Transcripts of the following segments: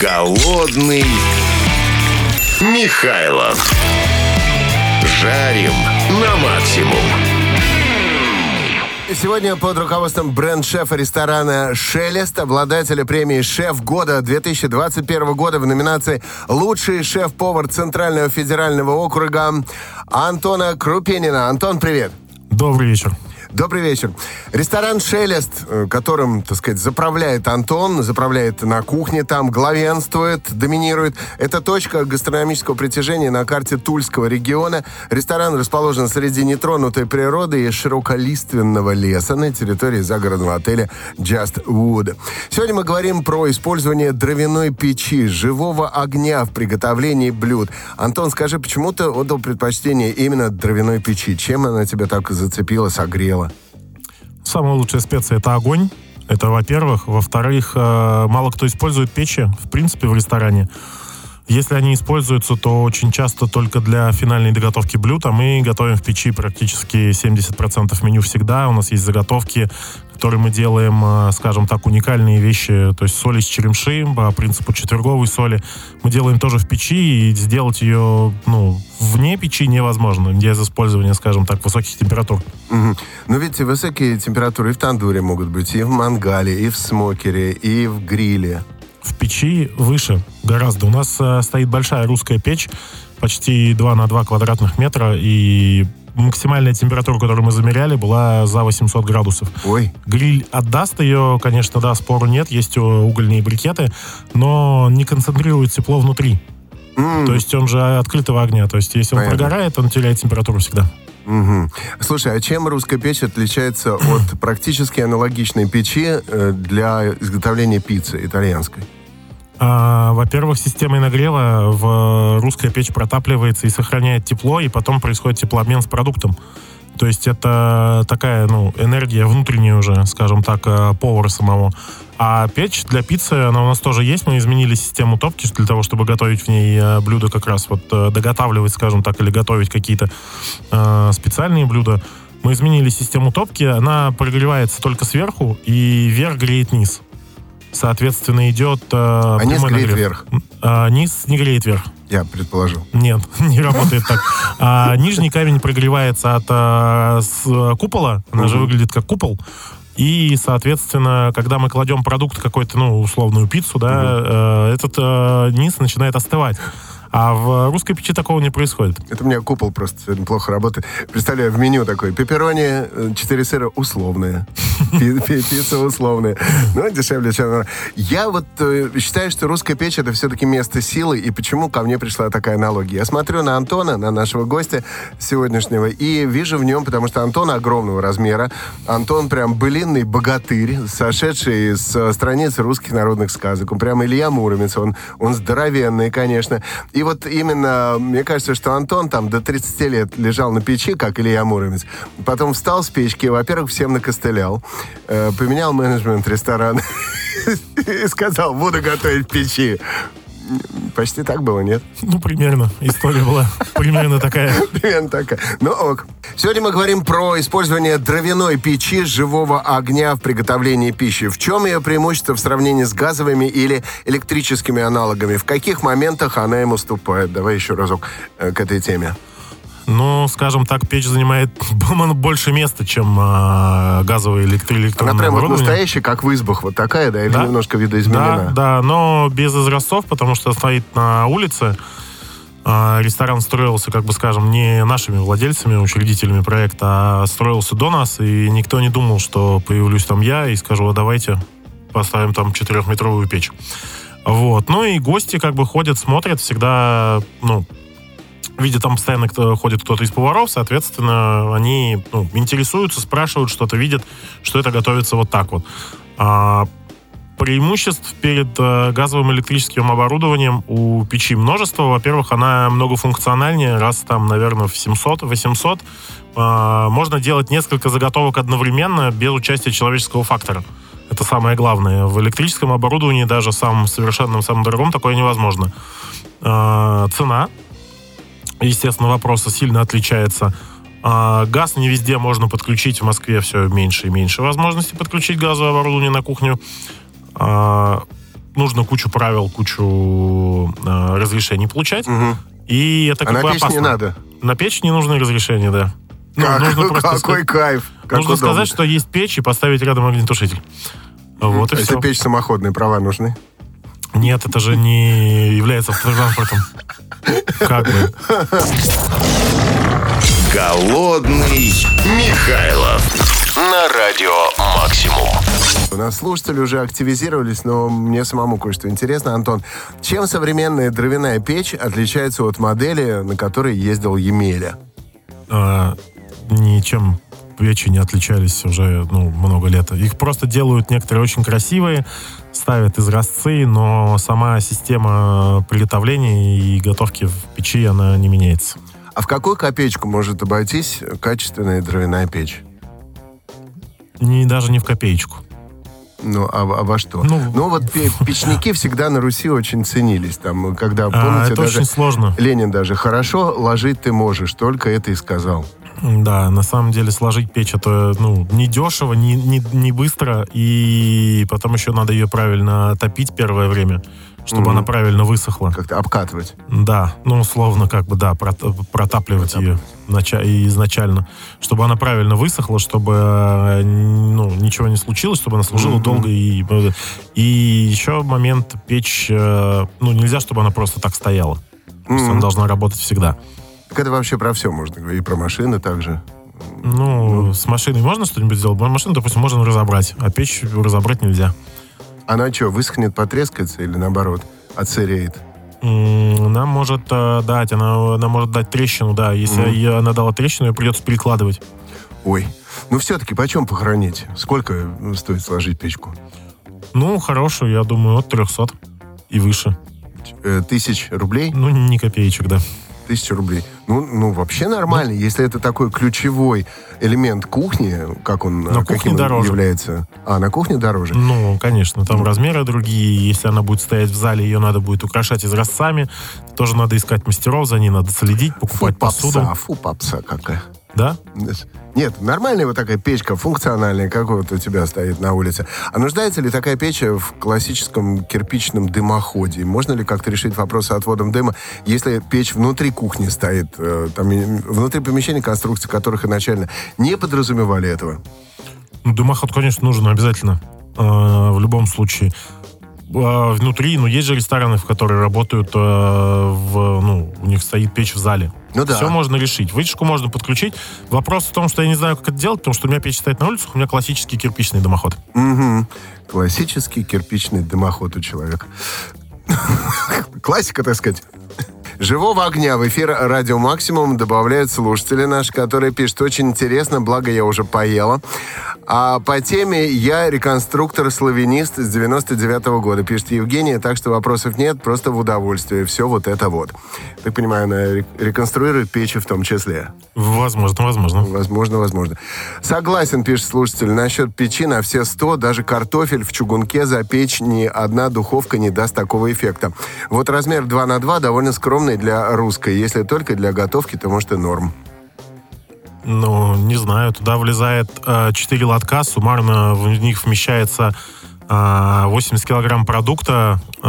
Голодный Михайлов. Жарим на максимум. Сегодня под руководством бренд-шефа ресторана «Шелест», обладателя премии «Шеф года» 2021 года в номинации «Лучший шеф-повар Центрального федерального округа» Антона Крупенина. Антон, привет. Добрый вечер. Добрый вечер. Ресторан «Шелест», э, которым, так сказать, заправляет Антон, заправляет на кухне там, главенствует, доминирует. Это точка гастрономического притяжения на карте Тульского региона. Ресторан расположен среди нетронутой природы и широколиственного леса на территории загородного отеля Just Wood. Сегодня мы говорим про использование дровяной печи, живого огня в приготовлении блюд. Антон, скажи, почему ты отдал предпочтение именно дровяной печи? Чем она тебя так зацепила, согрела? Самая лучшая специя это огонь. Это, во-первых. Во-вторых, э, мало кто использует печи, в принципе, в ресторане. Если они используются, то очень часто только для финальной доготовки блюд, а мы готовим в печи практически 70% меню всегда. У нас есть заготовки, которые мы делаем, э, скажем так, уникальные вещи, то есть соль из черемши по принципу четверговой соли. Мы делаем тоже в печи, и сделать ее ну, вне печи невозможно, без использования, скажем так, высоких температур. Угу. Но ведь высокие температуры и в тандуре могут быть, и в мангале, и в смокере, и в гриле. В печи выше гораздо. У нас э, стоит большая русская печь, почти 2 на 2 квадратных метра, и максимальная температура, которую мы замеряли, была за 800 градусов. Ой. Гриль отдаст ее, конечно, да, спору нет, есть угольные брикеты, но не концентрирует тепло внутри. М, То есть он же открытого огня. То есть если он Понятно. прогорает, он теряет температуру всегда. мгм. Слушай, а чем русская печь отличается от практически аналогичной печи э, для изготовления пиццы итальянской? А, во-первых, системой нагрева в русская печь протапливается и сохраняет тепло, и потом происходит теплообмен с продуктом. То есть это такая, ну, энергия внутренняя уже, скажем так, э, повара самого. А печь для пиццы, она у нас тоже есть. Мы изменили систему топки для того, чтобы готовить в ней э, блюда как раз вот э, доготавливать, скажем так, или готовить какие-то э, специальные блюда. Мы изменили систему топки, она прогревается только сверху, и вверх греет низ. Соответственно, идет... э, А низ греет вверх, А, низ не греет вверх. я предположил. Нет, не работает так. А, нижний камень прогревается от а, с, а, купола, она же выглядит как купол. И, соответственно, когда мы кладем продукт какой-то, ну, условную пиццу, да, э, этот э, низ начинает остывать. А в русской печи такого не происходит. Это у меня купол просто сегодня плохо работает. Представляю, в меню такой, пепперони, 4 сыра условные. Пи- пи- Пицца условная. Ну, дешевле, чем... Я вот э, считаю, что русская печь это все-таки место силы. И почему ко мне пришла такая аналогия? Я смотрю на Антона, на нашего гостя сегодняшнего, и вижу в нем, потому что Антон огромного размера. Антон прям былинный богатырь, сошедший с э, страниц русских народных сказок. Он прям Илья Муромец, он, он здоровенный, конечно. И вот именно, мне кажется, что Антон там до 30 лет лежал на печи, как Илья Муромец. Потом встал с печки, во-первых, всем накостылял, поменял менеджмент ресторана и сказал, буду готовить печи. Почти так было, нет? Ну, примерно. История была примерно такая. Примерно такая. Ну ок. Сегодня мы говорим про использование дровяной печи живого огня в приготовлении пищи. В чем ее преимущество в сравнении с газовыми или электрическими аналогами? В каких моментах она им уступает? Давай еще разок э, к этой теме. Ну, скажем так, печь занимает больше места, чем а, газовые электро- Она электронные прям вот настоящая, как в избах, вот такая, да, или Да. немножко Да, видоизменена? да, но без изразцов, потому что стоит на улице. А, Ресторан строился, как бы скажем, не нашими владельцами, учредителями проекта, а строился до нас, и никто не думал, что появлюсь там я и скажу, а давайте поставим там четырехметровую печь. Вот. Ну и гости как бы ходят, смотрят, всегда, ну, видят там постоянно кто, ходит кто-то из поваров, соответственно, они ну, интересуются, спрашивают что-то, видят, что это готовится вот так вот. А, преимуществ перед э, газовым электрическим оборудованием у печи множество. Во-первых, она многофункциональнее, раз там, наверное, в 700-800. Э, можно делать несколько заготовок одновременно без участия человеческого фактора. Это самое главное. В электрическом оборудовании, даже самым совершенном, самым дорогом, такое невозможно. Э, цена, естественно, вопроса сильно отличается. А, газ не везде можно подключить. В Москве все меньше и меньше возможностей подключить газовое оборудование на кухню. А, нужно кучу правил, кучу э, разрешений получать. Мгм. И это А как на бы печь не опасно. надо. На печь не нужны разрешения, да. Ну, Как- нужно просто какой кайф. как нужно удобно. сказать, что есть печь и поставить рядом огнетушитель. Вот и А Если все. печь самоходная, права нужны? Нет, это же не является автотранспортом. Как бы. Голодный Михайлов на радио Максимум. У нас слушатели уже активизировались, но мне самому кое-что интересно. Антон, чем современная дровяная печь отличается от модели, на которой ездил Емеля? а, ничем печи не отличались уже ну, много лет. Их просто делают некоторые очень красивые, ставят изразцы, но сама система приготовления и готовки в печи, она не меняется. А в какую копеечку может обойтись качественная дровяная печь? Не, даже не в копеечку. Ну, а, а во что? Ну, вот пе- печники всегда на Руси очень ценились. Там, когда, А, помните, это даже очень сложно. Ленин даже «хорошо ложить ты можешь», только это и сказал. Да, на самом деле сложить печь это ну, не дешево, не, не, не быстро, и потом еще надо ее правильно топить первое время, чтобы Мгм. она правильно высохла. Как-то обкатывать. Да, ну, условно, как бы, да, прот- протапливать ее нача- изначально, чтобы она правильно высохла, чтобы, э, ну, ничего не случилось, чтобы она служила Мгм. долго. И, и еще момент печь, э, ну, нельзя, чтобы она просто так стояла. То есть она должна работать всегда. Так это вообще про все можно говорить. И про машины также. Ну, с машиной можно что-нибудь сделать? Машину, допустим, можно разобрать, а печь разобрать нельзя. Она что, высохнет, потрескается или наоборот, отсыреет? Она может э, дать, она, она может дать трещину, да. Если Мгм. ей- она дала трещину, ее придется перекладывать. Ой. Ну, все-таки почем похоронить? Сколько ну, стоит сложить печку? Ну, хорошую, я думаю, от 300 и выше. Э, Тысяч рублей? Ну, не копеечек, да. Тысяча рублей. Ну, ну, вообще нормально, если это такой ключевой элемент кухни, как он, На э, кухне каким он дороже. является. А, на кухне дороже? Ну, конечно, там размеры другие. Если она будет стоять в зале, ее надо будет украшать изразцами. Тоже надо искать мастеров, за ней надо следить, Фу, покупать посуду. попса, фу, попса какая. Да? Нет, нормальная вот такая печка, функциональная, как вот у тебя стоит на улице. А нуждается ли такая печь в классическом кирпичном дымоходе? Можно ли как-то решить вопрос с отводом дыма, если печь внутри кухни стоит, э, там, внутри помещения, конструкции которых изначально не подразумевали этого? Ну, дымоход, конечно, нужен обязательно. э, в любом случае. А внутри, ну, есть же рестораны, в которые работают, э, в, ну, у них стоит печь в зале. Ну да. Все можно решить. Вытяжку можно подключить. Вопрос в том, что я не знаю, как это делать, потому что у меня печь стоит на улицах, у меня классический кирпичный дымоход. Мгм. Классический кирпичный дымоход у человека. Классика, так сказать. Живого огня в эфир «Радио Максимум» добавляют слушатели наши, которые пишут «Очень интересно, благо я уже поела». А по теме «Я реконструктор-славянист с 99 года», пишет Евгения, так что вопросов нет, просто в удовольствие. Все вот это вот. Так понимаю, она ре- реконструирует печи в том числе. Возможно, возможно. Возможно, возможно. Согласен, пишет слушатель, насчет печи на все 100, даже картофель в чугунке запечь ни одна духовка не даст такого эффекта. Вот размер 2 на 2 довольно скромный для русской. Если только для готовки, то может и норм. Ну, не знаю, туда влезает э, 4 лотка, суммарно в них вмещается э, 80 килограмм продукта, э,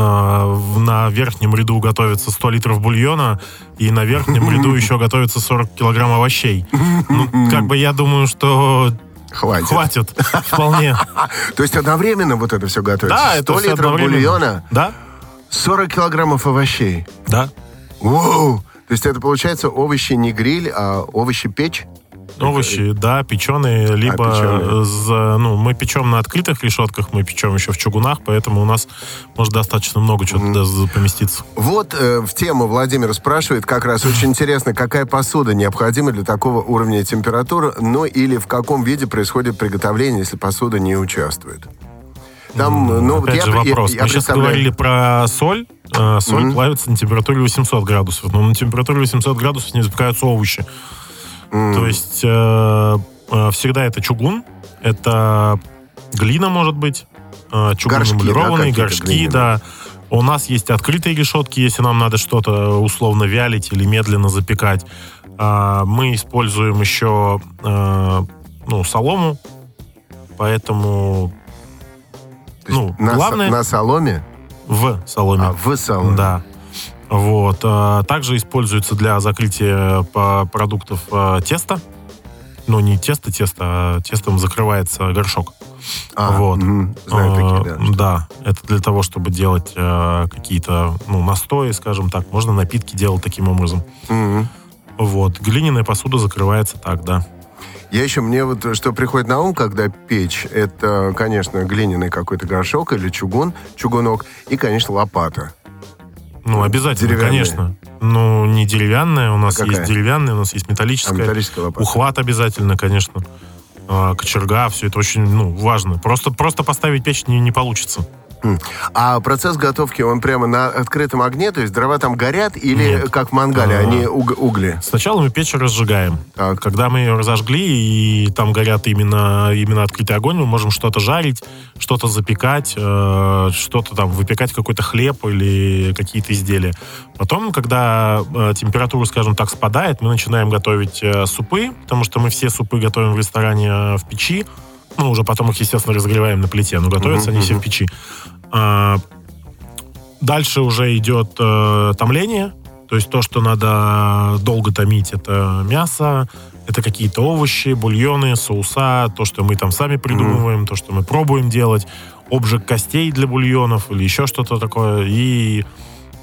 на верхнем ряду готовится 100 литров бульона, и на верхнем ряду еще готовится 40 килограмм овощей. Ну, как бы я думаю, что Хватит. хватит вполне. То есть одновременно вот это все готовится? Да, 100 это все литров одновременно. бульона, Да, 40 килограммов овощей. да. Воу! То есть это получается овощи не гриль, а овощи печь? Овощи, да, печеные, либо печеные. за- ну, мы печем на открытых решетках, мы печем еще в чугунах, поэтому у нас может достаточно много чего туда за- поместиться. Вот э, в тему Владимир спрашивает, как раз очень интересно, какая посуда необходима для такого уровня температуры, ну или в каком виде происходит приготовление, если посуда не участвует. Там, ну, Опять я, же я- вопрос. я Мы сейчас говорили про соль. Э, Соль Мгм. плавится на температуре 800 градусов. Но на температуре 800 градусов не запекаются овощи. М, То есть э, э, всегда это чугун, это глина, может быть, э, чугун Горшки, да, эмалированный, какие-то горшки, глиняные. да. У нас есть открытые решетки, если нам надо что-то условно вялить или медленно запекать. А, Мы используем еще э, ну, солому, поэтому то ну, на, со- главное- на соломе? В соломе. А, в соломе. Да. Вот. А, Также используется для закрытия по- продуктов а, теста. Ну, не тесто, тесто, а тестом закрывается горшок. А, вот. мгм, Знаю такие, да. да, это для того, чтобы делать какие-то ну, настои, скажем так. Можно напитки делать таким образом. Мгм. Вот. Глиняная посуда закрывается так, да. Я еще, мне вот что приходит на ум, когда печь, это, конечно, глиняный какой-то горшок или чугун, чугунок, и, конечно, лопата. Ну, обязательно, конечно. Ну, не деревянная, у нас Какая? есть деревянная, у нас есть А металлическая. металлическая лопата. Ухват обязательно, конечно. А, Кочерга, все это очень ну, важно. Просто, просто поставить печь не, не получится. А процесс готовки, он прямо на открытом огне, то есть дрова там горят или Нет. как в мангале, А. они уг- угли? Сначала мы печь разжигаем. Так. Когда мы ее разожгли, и там горят именно, именно открытый огонь, мы можем что-то жарить, что-то запекать, э, что-то там, выпекать какой-то хлеб или какие-то изделия. Потом, когда э, температура, скажем так, спадает, мы начинаем готовить э, супы, потому что мы все супы готовим в ресторане э, в печи. Ну, уже потом их, естественно, разогреваем на плите, но готовятся Мгм, они все мгм. в печи. А, Дальше уже идет э, томление, то есть то, что надо долго томить, это мясо, это какие-то овощи, бульоны, соуса, то, что мы там сами придумываем, то, что мы пробуем делать, обжиг костей для бульонов или еще что-то такое. И,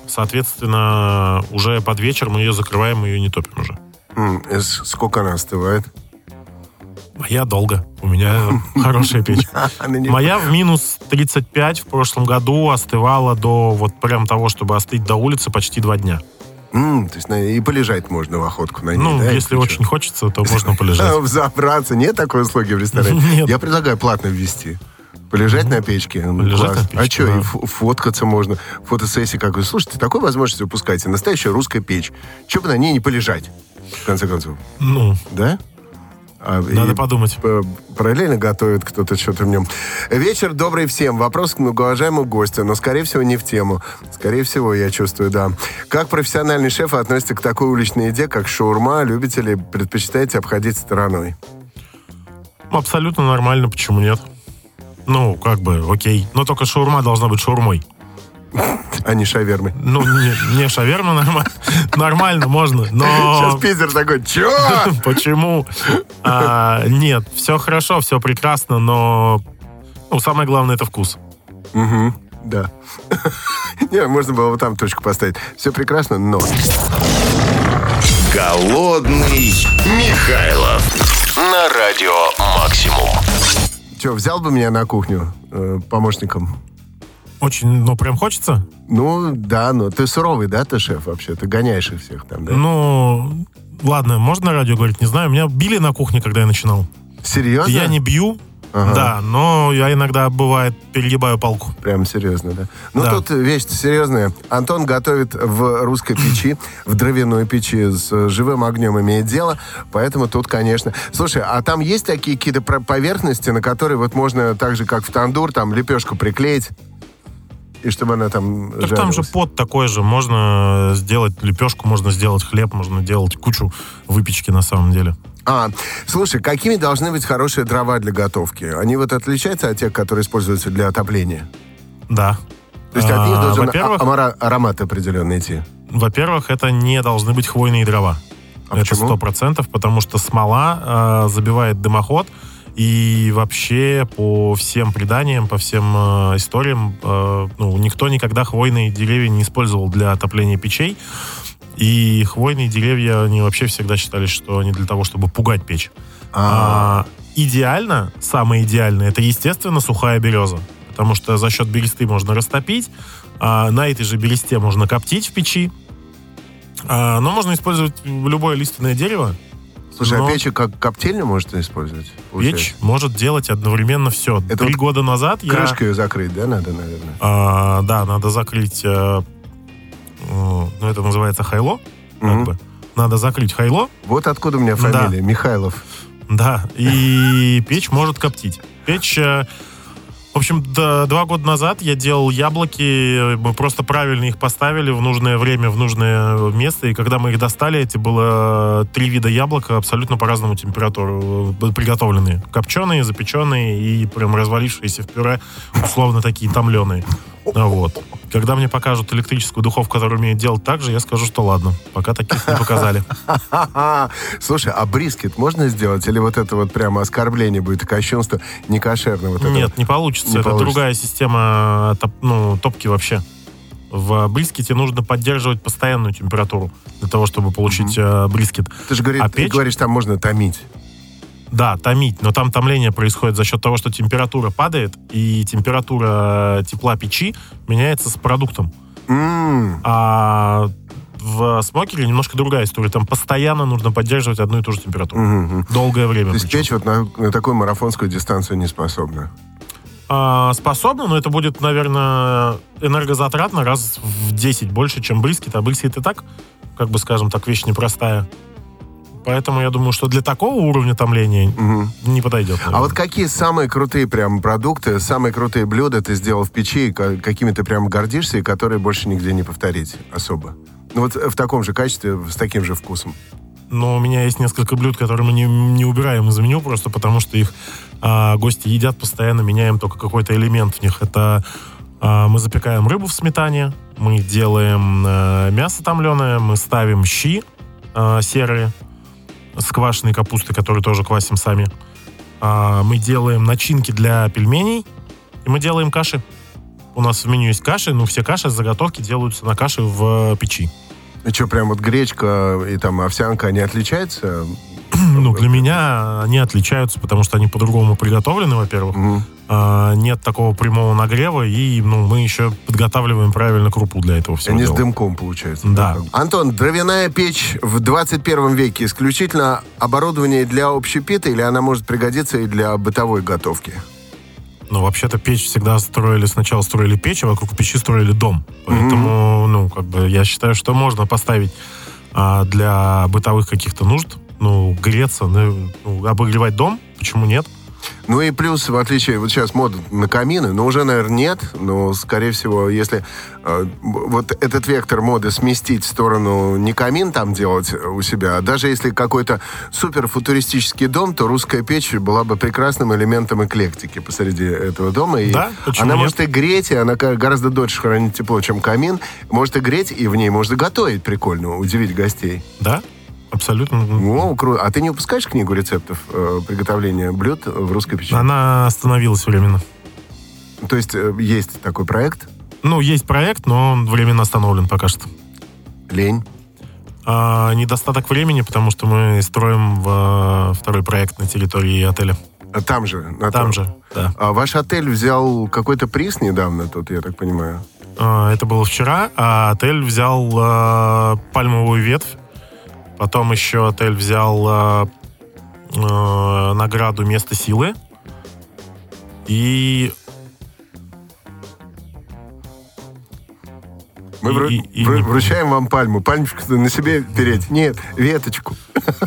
соответственно, уже под вечер мы ее закрываем, мы ее не топим уже. Э, Сколько она остывает? Моя долго. У меня хорошая печь. Моя в минус 35 в прошлом году остывала до вот прям того, чтобы остыть до улицы почти два дня. То есть и полежать можно в охотку на ней, Ну, да, если что? очень хочется, то можно полежать. Взобраться. Нет такой услуги в ресторане? Нет. Я предлагаю платно ввести. Полежать на печке. Полежать класс. на А печке, что, да. и фо- фоткаться можно. Фотосессии какой. Слушайте, такой возможности упускаете. Настоящая русская печь. Че бы на ней не полежать, в конце концов. Ну, Да? А, надо и подумать. Параллельно готовит кто-то что-то в нем. Вечер добрый всем. Вопрос к многоуважаемому гостю, но, скорее всего, не в тему. Скорее всего, я чувствую, да. Как профессиональный шеф относится к такой уличной еде, как шаурма? Любите ли, предпочитаете обходить стороной? Абсолютно нормально, почему нет? Ну, как бы, окей. Но только шаурма должна быть шаурмой. А не шавермы. Ну, не, не шаверма нормально. Нормально, можно, Сейчас но... Питер такой, чё? Почему? А, нет, все хорошо, все прекрасно, но ну, самое главное это вкус. Мгм, Да. Не, можно было бы там точку поставить. Все прекрасно, но... Голодный Михайлов на радио Максимум. Че, взял бы меня на кухню э, помощником? Очень, ну, прям хочется. Ну, да, но ты суровый, да, ты шеф вообще? Ты гоняешь их всех там, да? Ну, ладно, можно на радио говорить, не знаю. Меня били на кухне, когда я начинал. Серьезно? Я не бью, Ага. да, но я иногда, бывает, перегибаю палку. Прям серьезно, да? Ну, Да. тут вещь серьезная. Антон готовит в русской печи, в дровяной печи с живым огнем имеет дело, поэтому тут, конечно... Слушай, а там есть такие какие-то поверхности, на которые вот можно так же, как в тандур, там лепешку приклеить, и чтобы она там Так там же жарилась? пот такой же. Можно сделать лепешку, можно сделать хлеб, можно делать кучу выпечки на самом деле. А, слушай, какими должны быть хорошие дрова для готовки? Они вот отличаются от тех, которые используются для отопления? Да. То есть от них А, должен во-первых, а- аромат определенный идти? во-первых, это не должны быть хвойные дрова. А это сто процентов, потому что смола э, забивает дымоход. И вообще по всем преданиям, по всем э, историям, э, ну, никто никогда хвойные деревья не использовал для отопления печей. И хвойные деревья, они вообще всегда считали, что они для того, чтобы пугать печь. А, А, идеально, самое идеальное, это, естественно, сухая береза. Потому что за счет бересты можно растопить, а на этой же бересте можно коптить в печи. А, но можно использовать любое лиственное дерево. Слушай, но- а печь как коптильню можно использовать? получается? Печь может делать одновременно все. Это Три вот года назад я... Крышкой закрыть, да, надо, наверное? а, да, надо закрыть... э, э, ну, это называется хайло. как Мгм. бы. Надо закрыть хайло, Вот откуда у меня Да. фамилия, Михайлов. Да, и печь может коптить. Печь... В общем, два года назад я делал яблоки, мы просто правильно их поставили в нужное время, в нужное место, и когда мы их достали, эти было три вида яблок абсолютно по разному температуру э, приготовленные. Копченые, запеченные и прям развалившиеся в пюре, условно такие томленые. Вот. Когда мне покажут электрическую духовку, которая умеет делать так же, я скажу, что ладно, пока таких не показали. Слушай, а брискет можно сделать? Или вот это вот прямо оскорбление будет, кощунство не кошерно? Вот Нет, не получится. Не Это получится. другая система топ- ну, топки вообще. В брискете нужно поддерживать постоянную температуру для того, чтобы получить э, брискет. Ты же говорит- А печь? говоришь, там можно томить. Да, томить, но там томление происходит за счет того, что температура падает, и температура тепла печи меняется с продуктом. М, А в смокере немножко другая история. Там постоянно нужно поддерживать одну и ту же температуру. мгм. Долгое время. То есть причем. печь вот на, на такую марафонскую дистанцию не способна. А, способна, но это будет, наверное, энергозатратно раз в 10 больше, чем брискет. А брискет и так, как бы скажем так, вещь непростая. Поэтому я думаю, что для такого уровня томления Мгм. не подойдет. А наверное. вот какие самые крутые прям продукты, самые крутые блюда ты сделал в печи, какими ты прям гордишься, и которые больше нигде не повторить особо? Ну вот в таком же качестве, с таким же вкусом. Но у меня есть несколько блюд, которые мы не, не убираем из меню, просто потому что их а, гости едят постоянно, меняем только какой-то элемент в них. Это а, мы запекаем рыбу в сметане, мы делаем а, мясо томленое, мы ставим щи а, серые с квашеной капустой, которую тоже квасим сами. А, мы делаем начинки для пельменей, и мы делаем каши. У нас в меню есть каши, но все каши, заготовки делаются на каши в печи. И что, прям вот гречка и там овсянка, они отличаются? Ну, для меня они отличаются, потому что они по-другому приготовлены, во-первых. Мгм. А, нет такого прямого нагрева, и ну, мы еще подготавливаем правильно крупу для этого всего Они с дела. дымком, получается. Да. Антон, дровяная печь в 21 веке исключительно оборудование для общепита или она может пригодиться и для бытовой готовки? Но вообще-то печь всегда строили, сначала строили печь, а вокруг печи строили дом. Поэтому, ну, как бы, я считаю, что можно поставить а, для бытовых каких-то нужд, ну, греться, ну, ну, обогревать дом, почему нет? Ну и плюс, в отличие, вот сейчас мода на камины, но уже, наверное, нет, но, скорее всего, если э, вот этот вектор моды сместить в сторону не камин там делать у себя, а даже если какой-то супер футуристический дом, то русская печь была бы прекрасным элементом эклектики посреди этого дома. И Да, почему она нет? может и греть, и она гораздо дольше хранит тепло, чем камин. Может и греть, и в ней можно готовить прикольно, удивить гостей. Да, абсолютно. О, круто. А ты не выпускаешь книгу рецептов э, приготовления блюд в русской печи? Она остановилась временно. То есть э, есть такой проект Ну, есть проект, но он временно остановлен пока что. «Лень». А, недостаток времени, потому что мы строим в, второй проект на территории отеля. А Там же. на Там том. же, да. А ваш отель взял какой-то приз недавно тут, я так понимаю. А, это было вчера, а отель взял э, пальмовую ветвь. Потом еще отель взял э, э, награду «Место силы». И Мы И- вру- и- и вру- не- вручаем вам пальму. Пальмочку на себе переть. Нет, веточку.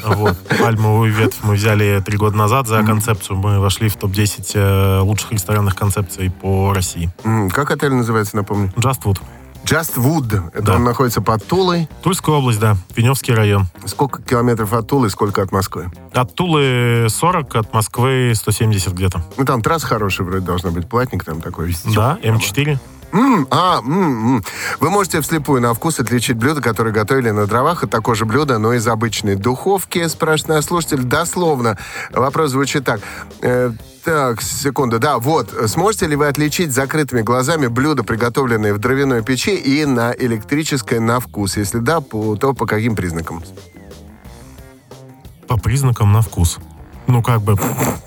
вот, пальмовую ветвь мы взяли три года назад за концепцию. Мы вошли в топ-10 э, лучших ресторанных концепций по России. Как отель называется, напомню? Just Food. Just Wood. Это Да. он находится под Тулой. Тульская область, да. Пеневский район. Сколько километров от Тулы, сколько от Москвы? От Тулы 40, от Москвы 170 где-то. Ну, там трасса хорошая вроде должна быть. Платник там такой. Да, М4. М, а, м, м. Вы можете вслепую на вкус отличить блюда, которые готовили на дровах, от такое же блюдо, но из обычной духовки, спрашивает слушатель. Дословно. Вопрос звучит так. Э, так, секунду. Да, вот. Сможете ли вы отличить закрытыми глазами блюда, приготовленные в дровяной печи, и на электрической на вкус? Если да, то по каким признакам? По признакам на вкус. Ну, как бы,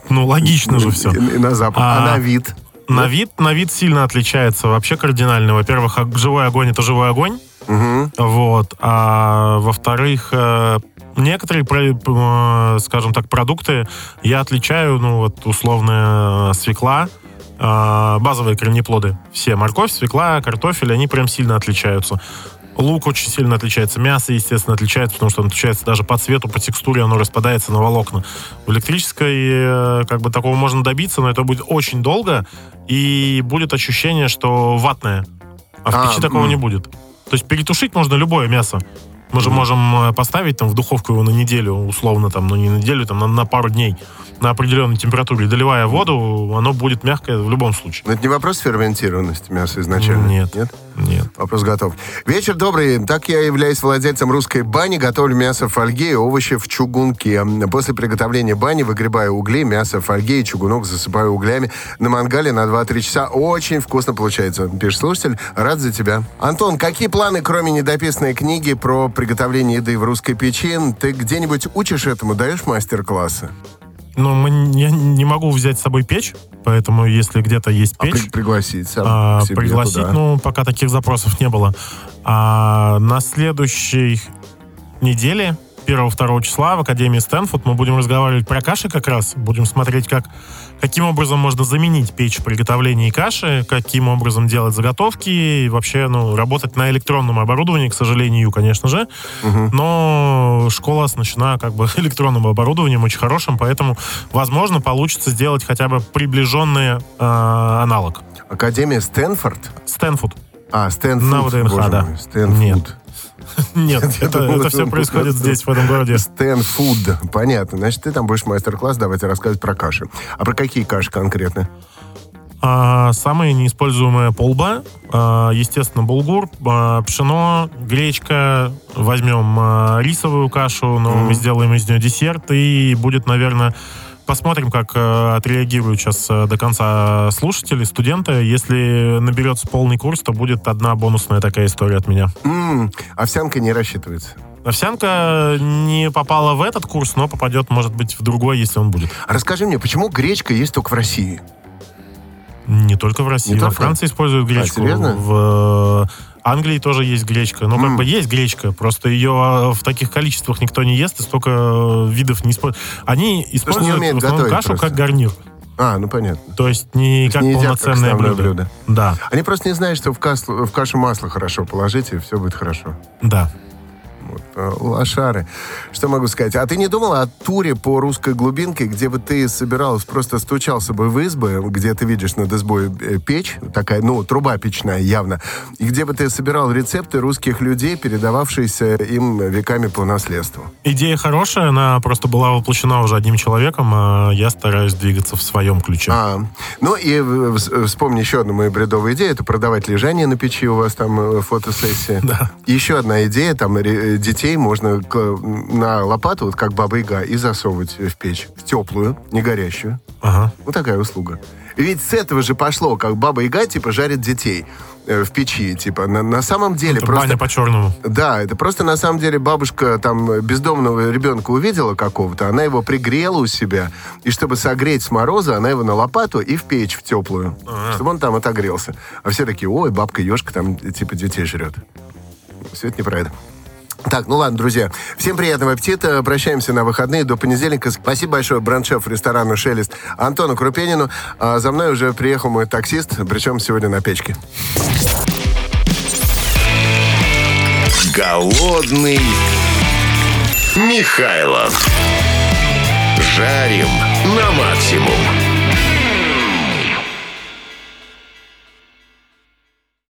ну, логично же все. И на запах. А, А, на вид? На вид, на вид сильно отличается вообще кардинально. Во-первых, живой огонь это живой огонь. Мгм. Вот. А во-вторых, э, некоторые, э, скажем так, продукты я отличаю, ну, вот свекла, э, базовые корнеплоды. Все, морковь, свекла, картофель, они прям сильно отличаются. Лук очень сильно отличается. Мясо, естественно, отличается, потому что оно отличается даже по цвету, по текстуре, оно распадается на волокна. В электрической э, как бы такого можно добиться, но это будет очень долго, и будет ощущение, что ватное. А в А, печи такого не будет. То есть перетушить можно любое мясо. Мы же можем э, поставить там в духовку его на неделю, условно, там, ну не на неделю, там, на, на пару дней на определенной температуре, доливая воду, оно будет мягкое в любом случае. Но это не вопрос ферментированности мяса изначально? Нет. Нет? Нет. Вопрос готов. Вечер добрый. Так я являюсь владельцем русской бани, готовлю мясо в фольге и овощи в чугунке. После приготовления бани выгребаю угли, мясо в фольге и чугунок засыпаю углями на мангале на 2-3 часа. Очень вкусно получается. Пишет слушатель. Рад за тебя. Антон, какие планы, кроме недописанной книги про приготовление еды в русской печи? Ты где-нибудь учишь этому, даешь мастер-классы? Ну, мы, я не могу взять с собой печь, поэтому если где-то есть А печь, при- пригласить а, к себе пригласить, туда? ну, пока таких запросов не было. А на следующей неделе, 1-2 числа в Академии Стэнфорд мы будем разговаривать про каши как раз. Будем смотреть, как, каким образом можно заменить печь в приготовлении каши, каким образом делать заготовки и вообще ну, работать на электронном оборудовании, к сожалению, конечно же. Но школа оснащена как бы электронным оборудованием очень хорошим, поэтому, возможно, получится сделать хотя бы приближенный э, аналог. Академия Стэнфорд? Стэнфорд. А, Стэнфуд. На ВДНХ, да. Стэнфуд. Нет. Нет, это, это все происходит здесь, в этом городе. Стэнфуд. Понятно. Значит, ты там будешь мастер-класс давать и рассказывать про каши. А про какие каши конкретно? А, самая неиспользуемая полба, а, естественно, булгур, а, пшено, гречка. Возьмем а, рисовую кашу, но мы сделаем из нее десерт, и будет, наверное, посмотрим, как а, отреагируют сейчас а, до конца слушатели, студенты. Если наберется полный курс, то будет одна бонусная такая история от меня. М, овсянка не рассчитывается. Овсянка не попала в этот курс, но попадет, может быть, в другой, если он будет. А расскажи мне, почему гречка есть только в России? Не только в России. Не Во только? Франции используют гречку. серьезно? В э, Англии тоже есть гречка. Ну, как М. бы есть гречка, просто ее э, в таких количествах никто не ест, и столько э, видов не используют. Они используют умеют в основном кашу просто. как гарнир. А, ну понятно. То есть не То есть как не как полноценное основное блюдо. блюдо. Да, Они просто не знают, что в, каслу- в кашу масло хорошо положить, и все будет хорошо. да. Вот, лошары. Что могу сказать? А ты не думала о туре по русской глубинке, где бы ты собиралась, просто стучался бы в избы, где ты видишь над избой э, печь, такая, ну, труба печная явно, и где бы ты собирал рецепты русских людей, передававшиеся им веками по наследству? Идея хорошая, она просто была воплощена уже одним человеком, а я стараюсь двигаться в своем ключе. А, ну и э, вс- вспомни еще одну мою бредовую идею, это продавать лежание на печи, у вас там э, фотосессия. Да. Еще одна идея, там ре- детей можно на лопату, вот как баба Яга, и засовывать в печь, в теплую, не горящую. Ага. Вот такая услуга. Ведь с этого же пошло, как баба Яга, типа, жарит детей э, в печи, типа, на, на самом деле Это просто... баня по-черному. Да, это просто на самом деле бабушка там бездомного ребенка увидела какого-то, она его пригрела у себя, и чтобы согреть с мороза, она его на лопату и в печь в теплую, чтобы он там отогрелся. А все такие, ой, бабка ешка там типа детей жрет. Все это неправда. Так, ну ладно, друзья. Всем приятного аппетита. Прощаемся на выходные до понедельника. Спасибо большое бренд-шеф ресторану «Шелест» Антону Крупенину. А за мной уже приехал мой таксист, причем сегодня на печке. Голодный Михайлов. Жарим на максимум.